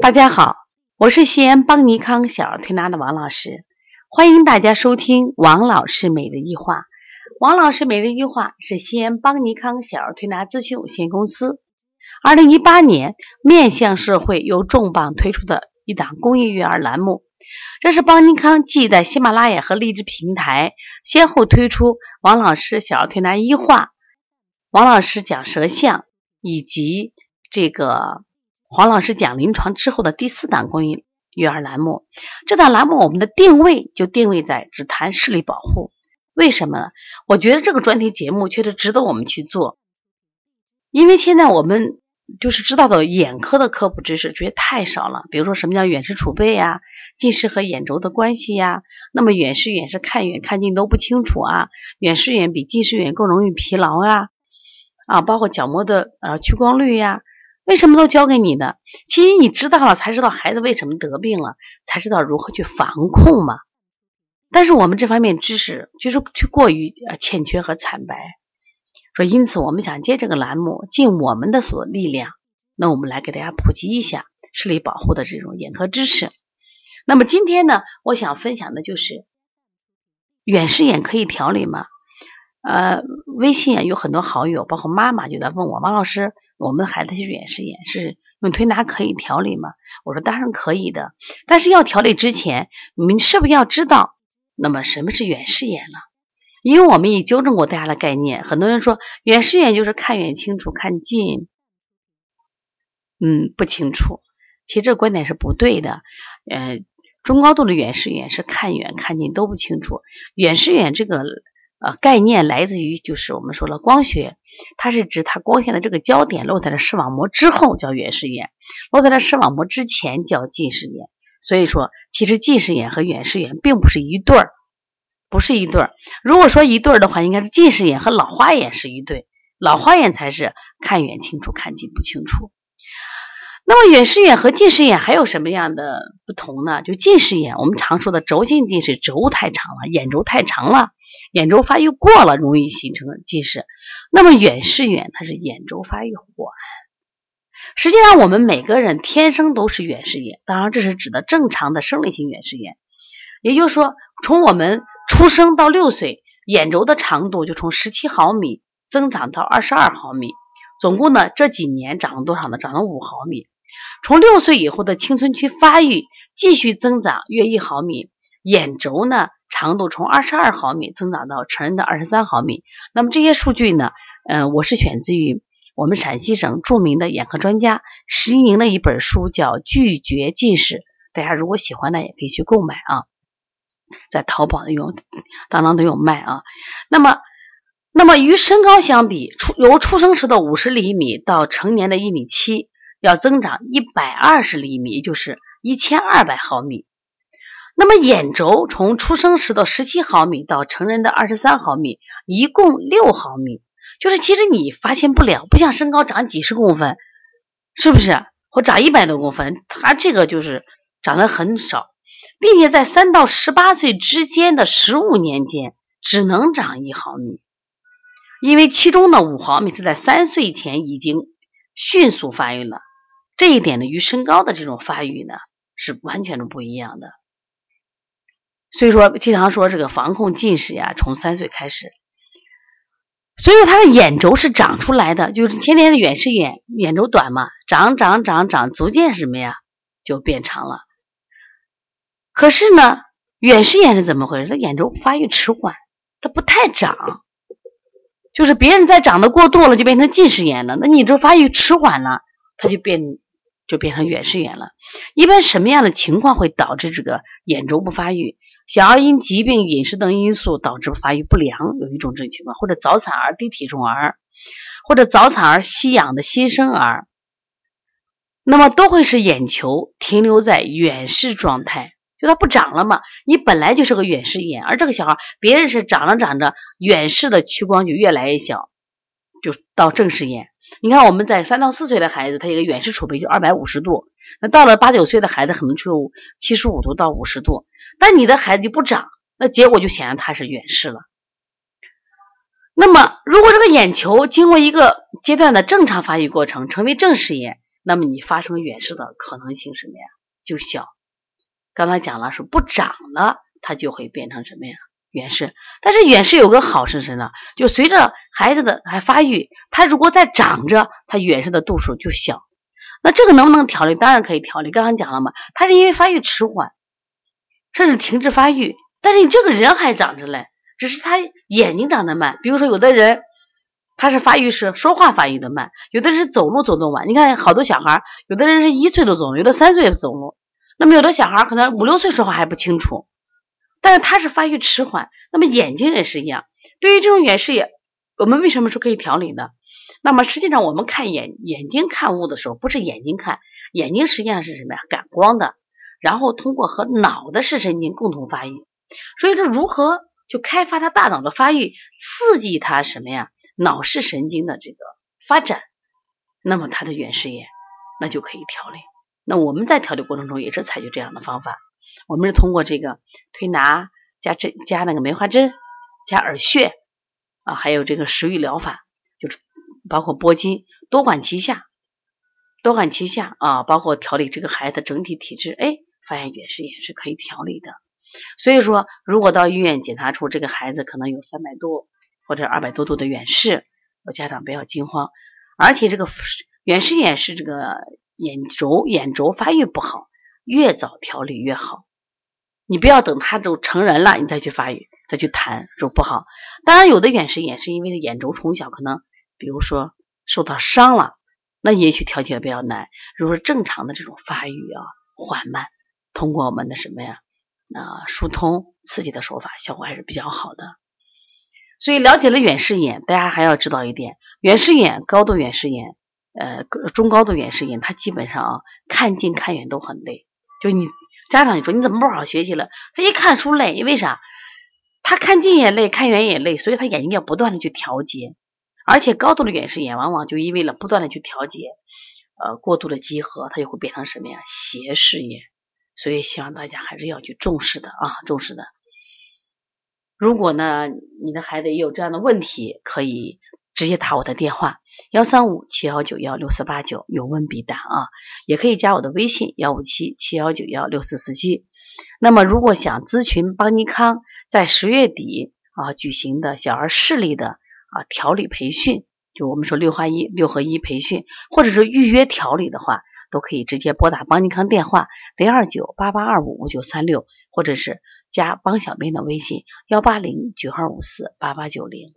大家好，我是西安邦尼康小儿推拿的王老师，欢迎大家收听王老师每日一话。王老师每日一话是西安邦尼康小儿推拿咨询有限公司二零一八年面向社会又重磅推出的一档公益育儿栏目。这是邦尼康继在喜马拉雅和荔枝平台先后推出王老师小儿推拿一话、王老师讲舌象以及这个。黄老师讲临床之后的第四档公益育儿栏目，这档栏目我们的定位就定位在只谈视力保护。为什么？我觉得这个专题节目确实值得我们去做，因为现在我们就是知道的眼科的科普知识，觉得太少了。比如说什么叫远视储备呀，近视和眼轴的关系呀，那么远视远视看远看近都不清楚啊，远视远比近视远更容易疲劳啊，啊，包括角膜的呃屈光率呀。为什么都教给你的？其实你知道了，才知道孩子为什么得病了，才知道如何去防控嘛。但是我们这方面知识就是去过于呃欠缺和惨白，说因此我们想借这个栏目尽我们的所力量，那我们来给大家普及一下视力保护的这种眼科知识。那么今天呢，我想分享的就是远视眼可以调理吗？呃，微信啊有很多好友，包括妈妈就在问我，王老师，我们的孩子是远视眼，是用推拿可以调理吗？我说当然可以的，但是要调理之前，你们是不是要知道，那么什么是远视眼呢？因为我们也纠正过大家的概念，很多人说远视眼就是看远清楚，看近，嗯，不清楚。其实这观点是不对的，呃，中高度的远视眼是看远看近都不清楚，远视眼这个。呃，概念来自于就是我们说了光学，它是指它光线的这个焦点落在了视网膜之后叫远视眼，落在了视网膜之前叫近视眼。所以说，其实近视眼和远视眼并不是一对儿，不是一对儿。如果说一对儿的话，应该是近视眼和老花眼是一对，老花眼才是看远清楚，看近不清楚。那么远视眼和近视眼还有什么样的不同呢？就近视眼，我们常说的轴性近视，轴太长了，眼轴太长了，眼轴发育过了，容易形成近视。那么远视眼，它是眼轴发育缓。实际上，我们每个人天生都是远视眼，当然这是指的正常的生理性远视眼。也就是说，从我们出生到六岁，眼轴的长度就从十七毫米增长到二十二毫米，总共呢这几年长了多少呢？长了五毫米。从六岁以后的青春期发育继续增长约一毫米，眼轴呢长度从二十二毫米增长到成人的二十三毫米。那么这些数据呢，嗯，我是选自于我们陕西省著名的眼科专家石一宁的一本书，叫《拒绝近视》。大家如果喜欢呢，也可以去购买啊，在淘宝的有，当当都有卖啊。那么，那么与身高相比，出由出生时的五十厘米到成年的一米七。要增长一百二十厘米，也就是一千二百毫米。那么眼轴从出生时的十七毫米到成人的二十三毫米，一共六毫米。就是其实你发现不了，不像身高长几十公分，是不是？或长一百多公分，它这个就是长得很少，并且在三到十八岁之间的十五年间，只能长一毫米，因为其中的五毫米是在三岁前已经迅速发育了。这一点呢，与身高的这种发育呢是完全的不一样的。所以说，经常说这个防控近视呀，从三岁开始。所以说，他的眼轴是长出来的，就是天天的远视眼，眼轴短嘛，长长长长，逐渐什么呀，就变长了。可是呢，远视眼是怎么回事？他眼轴发育迟缓，它不太长，就是别人在长得过度了，就变成近视眼了。那你这发育迟缓了，它就变。就变成远视眼了。一般什么样的情况会导致这个眼轴不发育？小儿因疾病、饮食等因素导致发育不良，有一种这种情况，或者早产儿、低体重儿，或者早产儿、吸氧的新生儿，那么都会使眼球停留在远视状态，就它不长了嘛。你本来就是个远视眼，而这个小孩别人是长着长着，远视的屈光就越来越小，就到正视眼。你看，我们在三到四岁的孩子，他一个远视储备就二百五十度，那到了八九岁的孩子，可能只有七十五度到五十度。但你的孩子就不长，那结果就显然他是远视了。那么，如果这个眼球经过一个阶段的正常发育过程，成为正视眼，那么你发生远视的可能性什么呀？就小。刚才讲了，是不长了，它就会变成什么呀？远视。但是远视有个好是什么呢？就随着孩子的还发育，他如果再长着，他远视的度数就小。那这个能不能调理？当然可以调理。刚刚讲了嘛，他是因为发育迟缓，甚至停止发育，但是你这个人还长着嘞，只是他眼睛长得慢。比如说有的人他是发育是说话发育的慢，有的人是走路走得晚。你看好多小孩，有的人是一岁都走路，有的三岁也走路。那么有的小孩可能五六岁说话还不清楚，但是他是发育迟缓。那么眼睛也是一样，对于这种远视眼，我们为什么说可以调理呢？那么实际上我们看眼眼睛看物的时候，不是眼睛看，眼睛实际上是什么呀？感光的，然后通过和脑的视神经共同发育。所以说如何就开发他大脑的发育，刺激他什么呀？脑视神经的这个发展，那么他的远视眼那就可以调理。那我们在调理过程中也是采取这样的方法，我们是通过这个推拿加针加那个梅花针加耳穴啊，还有这个食欲疗法，就是包括拨筋，多管齐下，多管齐下啊，包括调理这个孩子整体体质，哎，发现远视眼是可以调理的。所以说，如果到医院检查出这个孩子可能有三百多或者二百多度的远视，家长不要惊慌，而且这个远视眼是这个。眼轴眼轴发育不好，越早调理越好。你不要等他都成人了，你再去发育，再去谈说不好。当然，有的远视眼是因为眼轴从小可能，比如说受到伤了，那也许调节比较难。如果正常的这种发育啊缓慢，通过我们的什么呀啊疏通刺激的手法，效果还是比较好的。所以了解了远视眼，大家还要知道一点，远视眼高度远视眼。呃，中高度远视眼，它基本上啊，看近看远都很累。就你家长，你说你怎么不好好学习了？他一看书累，因为啥？他看近也累，看远也累，所以他眼睛要不断的去调节。而且高度的远视眼，往往就意味了不断的去调节，呃，过度的集合，它就会变成什么呀？斜视眼。所以希望大家还是要去重视的啊，重视的。如果呢，你的孩子也有这样的问题，可以。直接打我的电话幺三五七幺九幺六四八九，有问必答啊，也可以加我的微信幺五七七幺九幺六四四七。那么，如果想咨询邦尼康在十月底啊举行的小儿视力的啊调理培训，就我们说六合一六合一培训，或者说预约调理的话，都可以直接拨打邦尼康电话零二九八八二五五九三六，或者是加邦小编的微信幺八零九二五四八八九零。